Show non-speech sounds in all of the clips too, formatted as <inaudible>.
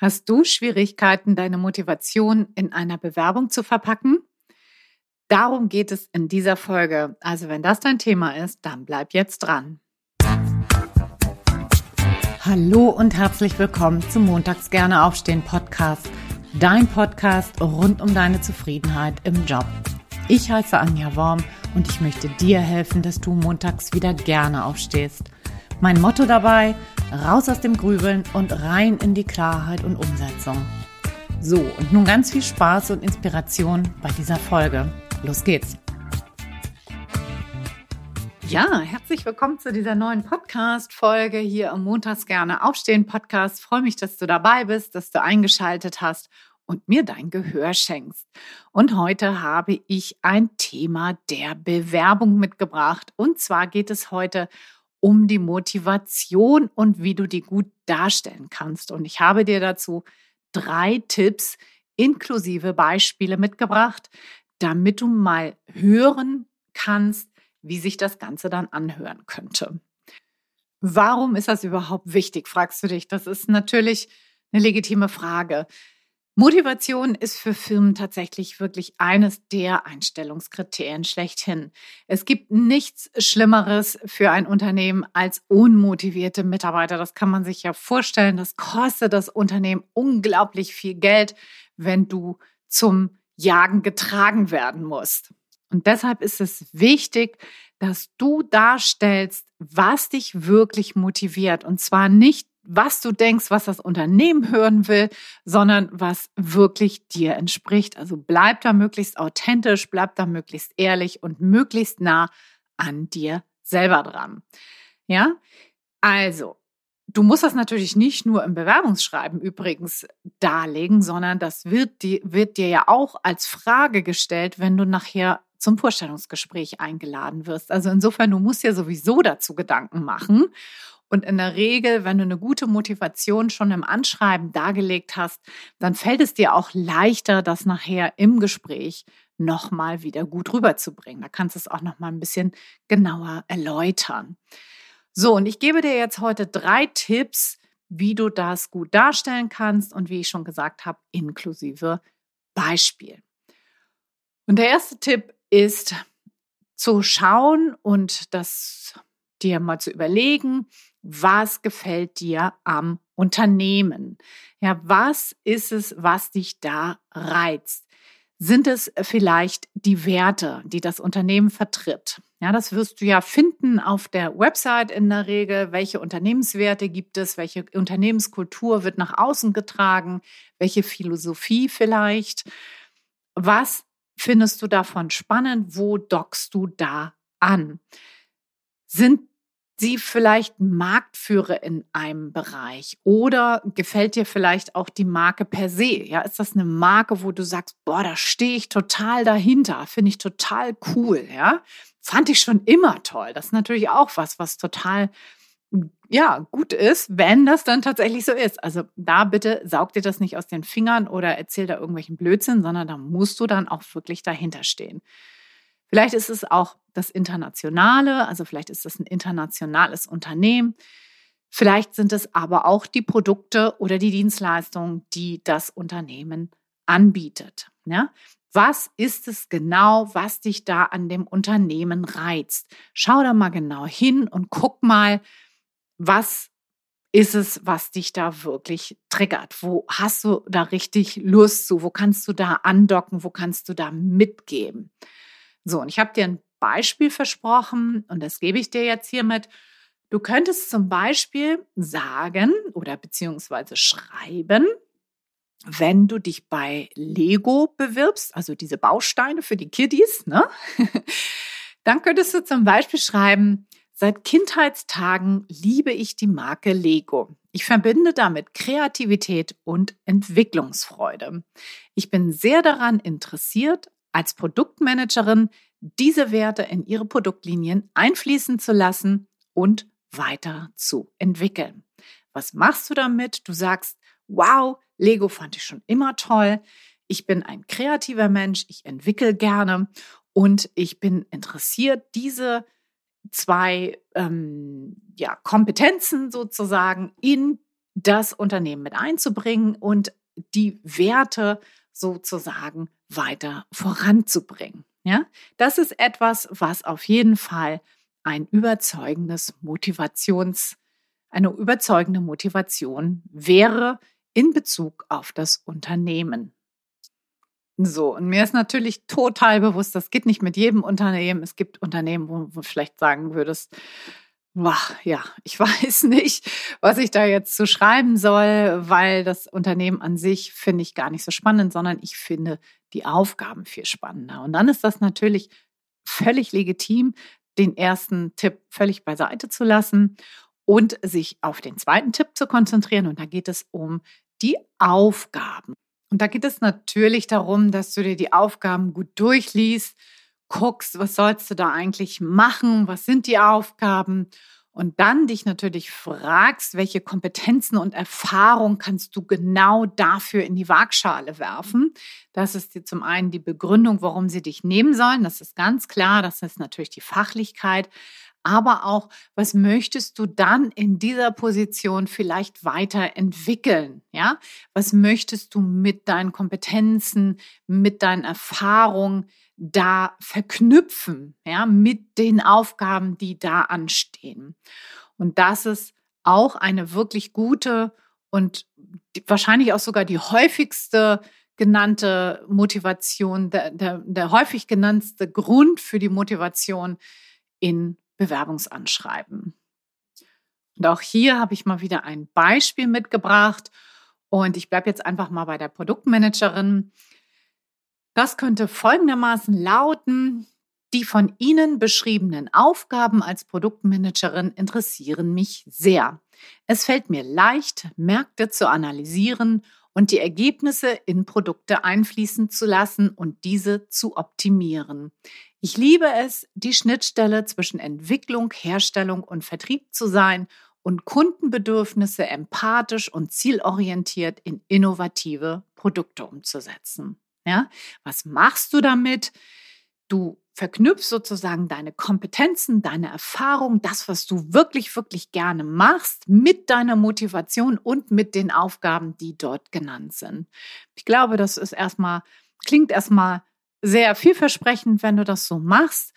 Hast du Schwierigkeiten, deine Motivation in einer Bewerbung zu verpacken? Darum geht es in dieser Folge. Also wenn das dein Thema ist, dann bleib jetzt dran. Hallo und herzlich willkommen zum Montags gerne aufstehen Podcast. Dein Podcast rund um deine Zufriedenheit im Job. Ich heiße Anja Worm und ich möchte dir helfen, dass du montags wieder gerne aufstehst. Mein Motto dabei, raus aus dem Grübeln und rein in die Klarheit und Umsetzung. So, und nun ganz viel Spaß und Inspiration bei dieser Folge. Los geht's! Ja, herzlich willkommen zu dieser neuen Podcast-Folge hier am Montags gerne aufstehen Podcast. freue mich, dass du dabei bist, dass du eingeschaltet hast und mir dein Gehör schenkst. Und heute habe ich ein Thema der Bewerbung mitgebracht. Und zwar geht es heute um die Motivation und wie du die gut darstellen kannst. Und ich habe dir dazu drei Tipps inklusive Beispiele mitgebracht, damit du mal hören kannst, wie sich das Ganze dann anhören könnte. Warum ist das überhaupt wichtig, fragst du dich. Das ist natürlich eine legitime Frage. Motivation ist für Firmen tatsächlich wirklich eines der Einstellungskriterien schlechthin. Es gibt nichts Schlimmeres für ein Unternehmen als unmotivierte Mitarbeiter. Das kann man sich ja vorstellen. Das kostet das Unternehmen unglaublich viel Geld, wenn du zum Jagen getragen werden musst. Und deshalb ist es wichtig, dass du darstellst, was dich wirklich motiviert. Und zwar nicht was du denkst, was das Unternehmen hören will, sondern was wirklich dir entspricht. Also bleib da möglichst authentisch, bleib da möglichst ehrlich und möglichst nah an dir selber dran. Ja, also Du musst das natürlich nicht nur im Bewerbungsschreiben übrigens darlegen, sondern das wird, die, wird dir ja auch als Frage gestellt, wenn du nachher zum Vorstellungsgespräch eingeladen wirst. Also insofern, du musst ja sowieso dazu Gedanken machen. Und in der Regel, wenn du eine gute Motivation schon im Anschreiben dargelegt hast, dann fällt es dir auch leichter, das nachher im Gespräch nochmal wieder gut rüberzubringen. Da kannst du es auch nochmal ein bisschen genauer erläutern. So, und ich gebe dir jetzt heute drei Tipps, wie du das gut darstellen kannst und wie ich schon gesagt habe, inklusive Beispiel. Und der erste Tipp ist zu schauen und das dir mal zu überlegen, was gefällt dir am Unternehmen? Ja, was ist es, was dich da reizt? Sind es vielleicht die Werte, die das Unternehmen vertritt? Ja, das wirst du ja finden auf der Website in der Regel. Welche Unternehmenswerte gibt es? Welche Unternehmenskultur wird nach außen getragen? Welche Philosophie vielleicht? Was findest du davon spannend? Wo dockst du da an? Sind sie vielleicht Marktführer in einem Bereich oder gefällt dir vielleicht auch die Marke per se? Ja, ist das eine Marke, wo du sagst, boah, da stehe ich total dahinter, finde ich total cool, ja? Fand ich schon immer toll. Das ist natürlich auch was, was total ja, gut ist, wenn das dann tatsächlich so ist. Also da bitte saug dir das nicht aus den Fingern oder erzähl da irgendwelchen Blödsinn, sondern da musst du dann auch wirklich dahinter stehen. Vielleicht ist es auch das Internationale, also vielleicht ist es ein internationales Unternehmen. Vielleicht sind es aber auch die Produkte oder die Dienstleistungen, die das Unternehmen anbietet. Ja? Was ist es genau, was dich da an dem Unternehmen reizt? Schau da mal genau hin und guck mal, was ist es, was dich da wirklich triggert? Wo hast du da richtig Lust zu? Wo kannst du da andocken? Wo kannst du da mitgeben? So, und ich habe dir ein Beispiel versprochen und das gebe ich dir jetzt hiermit. Du könntest zum Beispiel sagen oder beziehungsweise schreiben, wenn du dich bei Lego bewirbst, also diese Bausteine für die Kiddies, ne? <laughs> dann könntest du zum Beispiel schreiben, seit Kindheitstagen liebe ich die Marke Lego. Ich verbinde damit Kreativität und Entwicklungsfreude. Ich bin sehr daran interessiert, als Produktmanagerin diese Werte in ihre Produktlinien einfließen zu lassen und weiter zu entwickeln. Was machst du damit? Du sagst, wow, Lego fand ich schon immer toll. Ich bin ein kreativer Mensch, ich entwickle gerne und ich bin interessiert, diese zwei ähm, ja, Kompetenzen sozusagen in das Unternehmen mit einzubringen und die Werte sozusagen weiter voranzubringen. Ja, das ist etwas, was auf jeden Fall ein überzeugendes Motivations, eine überzeugende Motivation wäre in Bezug auf das Unternehmen. So, und mir ist natürlich total bewusst, das geht nicht mit jedem Unternehmen. Es gibt Unternehmen, wo du vielleicht sagen würdest, boah, ja, ich <laughs> weiß nicht, was ich da jetzt zu schreiben soll, weil das Unternehmen an sich finde ich gar nicht so spannend, sondern ich finde die Aufgaben viel spannender. Und dann ist das natürlich völlig legitim, den ersten Tipp völlig beiseite zu lassen und sich auf den zweiten Tipp zu konzentrieren. Und da geht es um die Aufgaben. Und da geht es natürlich darum, dass du dir die Aufgaben gut durchliest, guckst, was sollst du da eigentlich machen, was sind die Aufgaben und dann dich natürlich fragst, welche Kompetenzen und Erfahrung kannst du genau dafür in die Waagschale werfen. Das ist dir zum einen die Begründung, warum sie dich nehmen sollen. Das ist ganz klar. Das ist natürlich die Fachlichkeit aber auch, was möchtest du dann in dieser Position vielleicht weiterentwickeln? Ja, was möchtest du mit deinen Kompetenzen, mit deinen Erfahrungen da verknüpfen? Ja, mit den Aufgaben, die da anstehen. Und das ist auch eine wirklich gute und wahrscheinlich auch sogar die häufigste genannte Motivation, der, der, der häufig genannte Grund für die Motivation in Bewerbungsanschreiben. Und auch hier habe ich mal wieder ein Beispiel mitgebracht und ich bleibe jetzt einfach mal bei der Produktmanagerin. Das könnte folgendermaßen lauten, die von Ihnen beschriebenen Aufgaben als Produktmanagerin interessieren mich sehr. Es fällt mir leicht, Märkte zu analysieren und die Ergebnisse in Produkte einfließen zu lassen und diese zu optimieren. Ich liebe es, die Schnittstelle zwischen Entwicklung, Herstellung und Vertrieb zu sein und Kundenbedürfnisse empathisch und zielorientiert in innovative Produkte umzusetzen. Ja, was machst du damit? Du verknüpfst sozusagen deine Kompetenzen, deine Erfahrung, das, was du wirklich, wirklich gerne machst, mit deiner Motivation und mit den Aufgaben, die dort genannt sind. Ich glaube, das ist erstmal, klingt erstmal sehr vielversprechend, wenn du das so machst.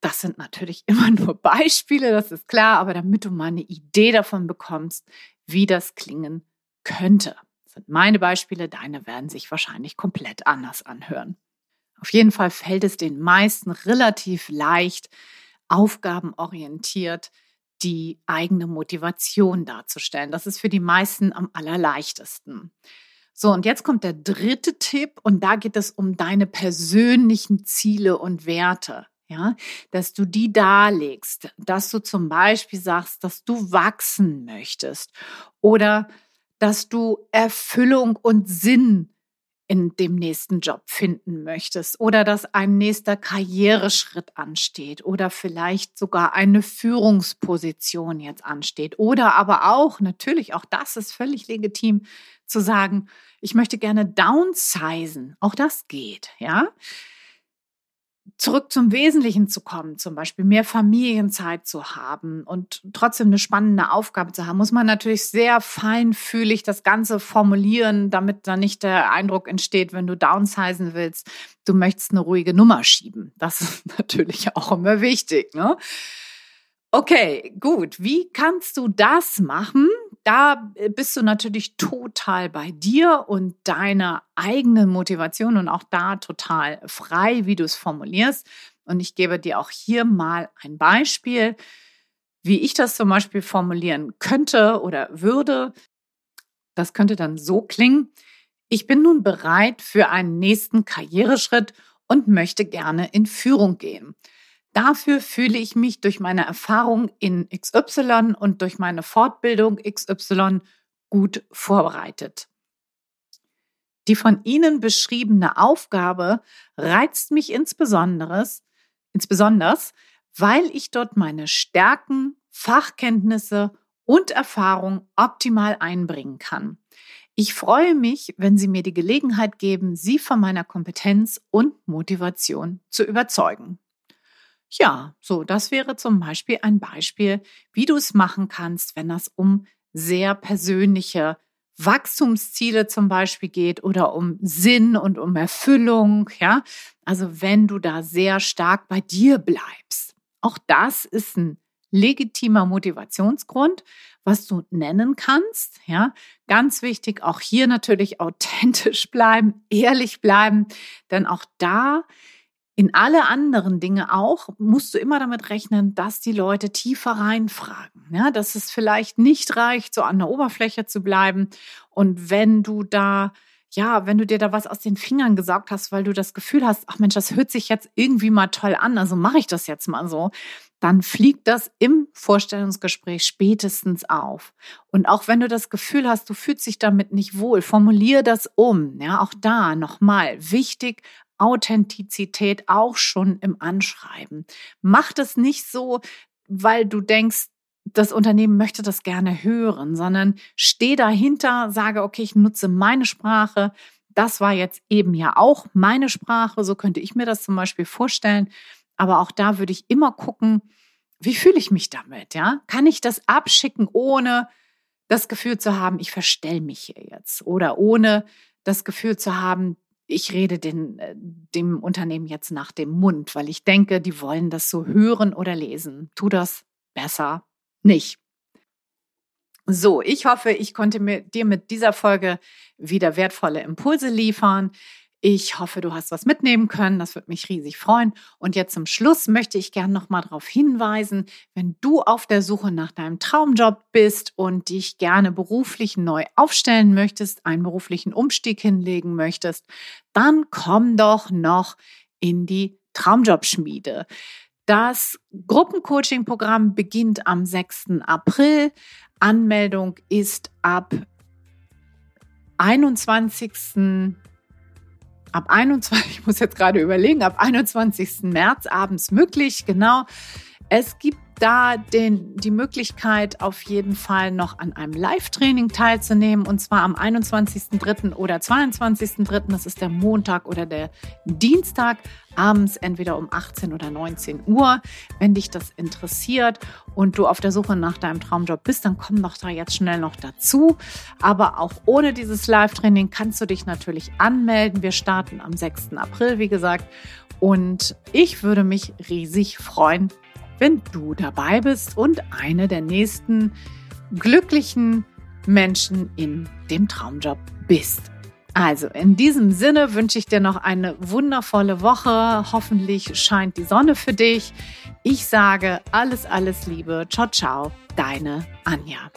Das sind natürlich <laughs> immer nur Beispiele, das ist klar, aber damit du mal eine Idee davon bekommst, wie das klingen könnte. Sind meine Beispiele, deine werden sich wahrscheinlich komplett anders anhören. Auf jeden Fall fällt es den meisten relativ leicht, aufgabenorientiert die eigene Motivation darzustellen. Das ist für die meisten am allerleichtesten. So, und jetzt kommt der dritte Tipp und da geht es um deine persönlichen Ziele und Werte. Ja, dass du die darlegst, dass du zum Beispiel sagst, dass du wachsen möchtest oder dass du Erfüllung und Sinn in dem nächsten Job finden möchtest oder dass ein nächster Karriereschritt ansteht oder vielleicht sogar eine Führungsposition jetzt ansteht oder aber auch, natürlich, auch das ist völlig legitim zu sagen, ich möchte gerne downsizen. Auch das geht, ja zurück zum Wesentlichen zu kommen, zum Beispiel mehr Familienzeit zu haben und trotzdem eine spannende Aufgabe zu haben, muss man natürlich sehr feinfühlig das Ganze formulieren, damit da nicht der Eindruck entsteht, wenn du downsizen willst, du möchtest eine ruhige Nummer schieben. Das ist <laughs> natürlich auch immer wichtig. Ne? Okay, gut. Wie kannst du das machen? Da äh, bist du natürlich total bei dir und deiner eigenen Motivation und auch da total frei, wie du es formulierst. Und ich gebe dir auch hier mal ein Beispiel, wie ich das zum Beispiel formulieren könnte oder würde. Das könnte dann so klingen. Ich bin nun bereit für einen nächsten Karriereschritt und möchte gerne in Führung gehen. Dafür fühle ich mich durch meine Erfahrung in XY und durch meine Fortbildung XY gut vorbereitet. Die von Ihnen beschriebene Aufgabe reizt mich insbesondere, insbesondere, weil ich dort meine Stärken, Fachkenntnisse und Erfahrung optimal einbringen kann. Ich freue mich, wenn Sie mir die Gelegenheit geben, Sie von meiner Kompetenz und Motivation zu überzeugen. Ja, so, das wäre zum Beispiel ein Beispiel, wie du es machen kannst, wenn das um sehr persönliche Wachstumsziele zum Beispiel geht oder um Sinn und um Erfüllung, ja. Also wenn du da sehr stark bei dir bleibst. Auch das ist ein legitimer Motivationsgrund, was du nennen kannst. Ja, ganz wichtig, auch hier natürlich authentisch bleiben, ehrlich bleiben, denn auch da in alle anderen Dinge auch musst du immer damit rechnen, dass die Leute tiefer reinfragen. Ja, dass es vielleicht nicht reicht, so an der Oberfläche zu bleiben. Und wenn du da ja, wenn du dir da was aus den Fingern gesaugt hast, weil du das Gefühl hast, ach Mensch, das hört sich jetzt irgendwie mal toll an, also mache ich das jetzt mal so, dann fliegt das im Vorstellungsgespräch spätestens auf. Und auch wenn du das Gefühl hast, du fühlst dich damit nicht wohl, formulier das um. Ja, auch da nochmal wichtig, Authentizität auch schon im Anschreiben. Mach das nicht so, weil du denkst, das Unternehmen möchte das gerne hören, sondern steh dahinter, sage, okay, ich nutze meine Sprache. Das war jetzt eben ja auch meine Sprache. So könnte ich mir das zum Beispiel vorstellen. Aber auch da würde ich immer gucken, wie fühle ich mich damit? Ja, kann ich das abschicken, ohne das Gefühl zu haben, ich verstell mich hier jetzt oder ohne das Gefühl zu haben, ich rede den, äh, dem Unternehmen jetzt nach dem Mund, weil ich denke, die wollen das so hören oder lesen. Tu das besser nicht. So, ich hoffe, ich konnte mir, dir mit dieser Folge wieder wertvolle Impulse liefern. Ich hoffe, du hast was mitnehmen können. Das würde mich riesig freuen. Und jetzt zum Schluss möchte ich gerne noch mal darauf hinweisen, wenn du auf der Suche nach deinem Traumjob bist und dich gerne beruflich neu aufstellen möchtest, einen beruflichen Umstieg hinlegen möchtest, dann komm doch noch in die Traumjobschmiede. Das Gruppencoaching-Programm beginnt am 6. April. Anmeldung ist ab 21 ab 21, <laughs> ich muss jetzt gerade überlegen, ab 21. März abends möglich, genau. Es gibt da den, die Möglichkeit, auf jeden Fall noch an einem Live-Training teilzunehmen. Und zwar am 21.03. oder 22.03. Das ist der Montag oder der Dienstag. Abends entweder um 18 oder 19 Uhr. Wenn dich das interessiert und du auf der Suche nach deinem Traumjob bist, dann komm doch da jetzt schnell noch dazu. Aber auch ohne dieses Live-Training kannst du dich natürlich anmelden. Wir starten am 6. April, wie gesagt. Und ich würde mich riesig freuen, wenn du dabei bist und eine der nächsten glücklichen Menschen in dem Traumjob bist. Also in diesem Sinne wünsche ich dir noch eine wundervolle Woche. Hoffentlich scheint die Sonne für dich. Ich sage alles, alles Liebe. Ciao, ciao. Deine Anja.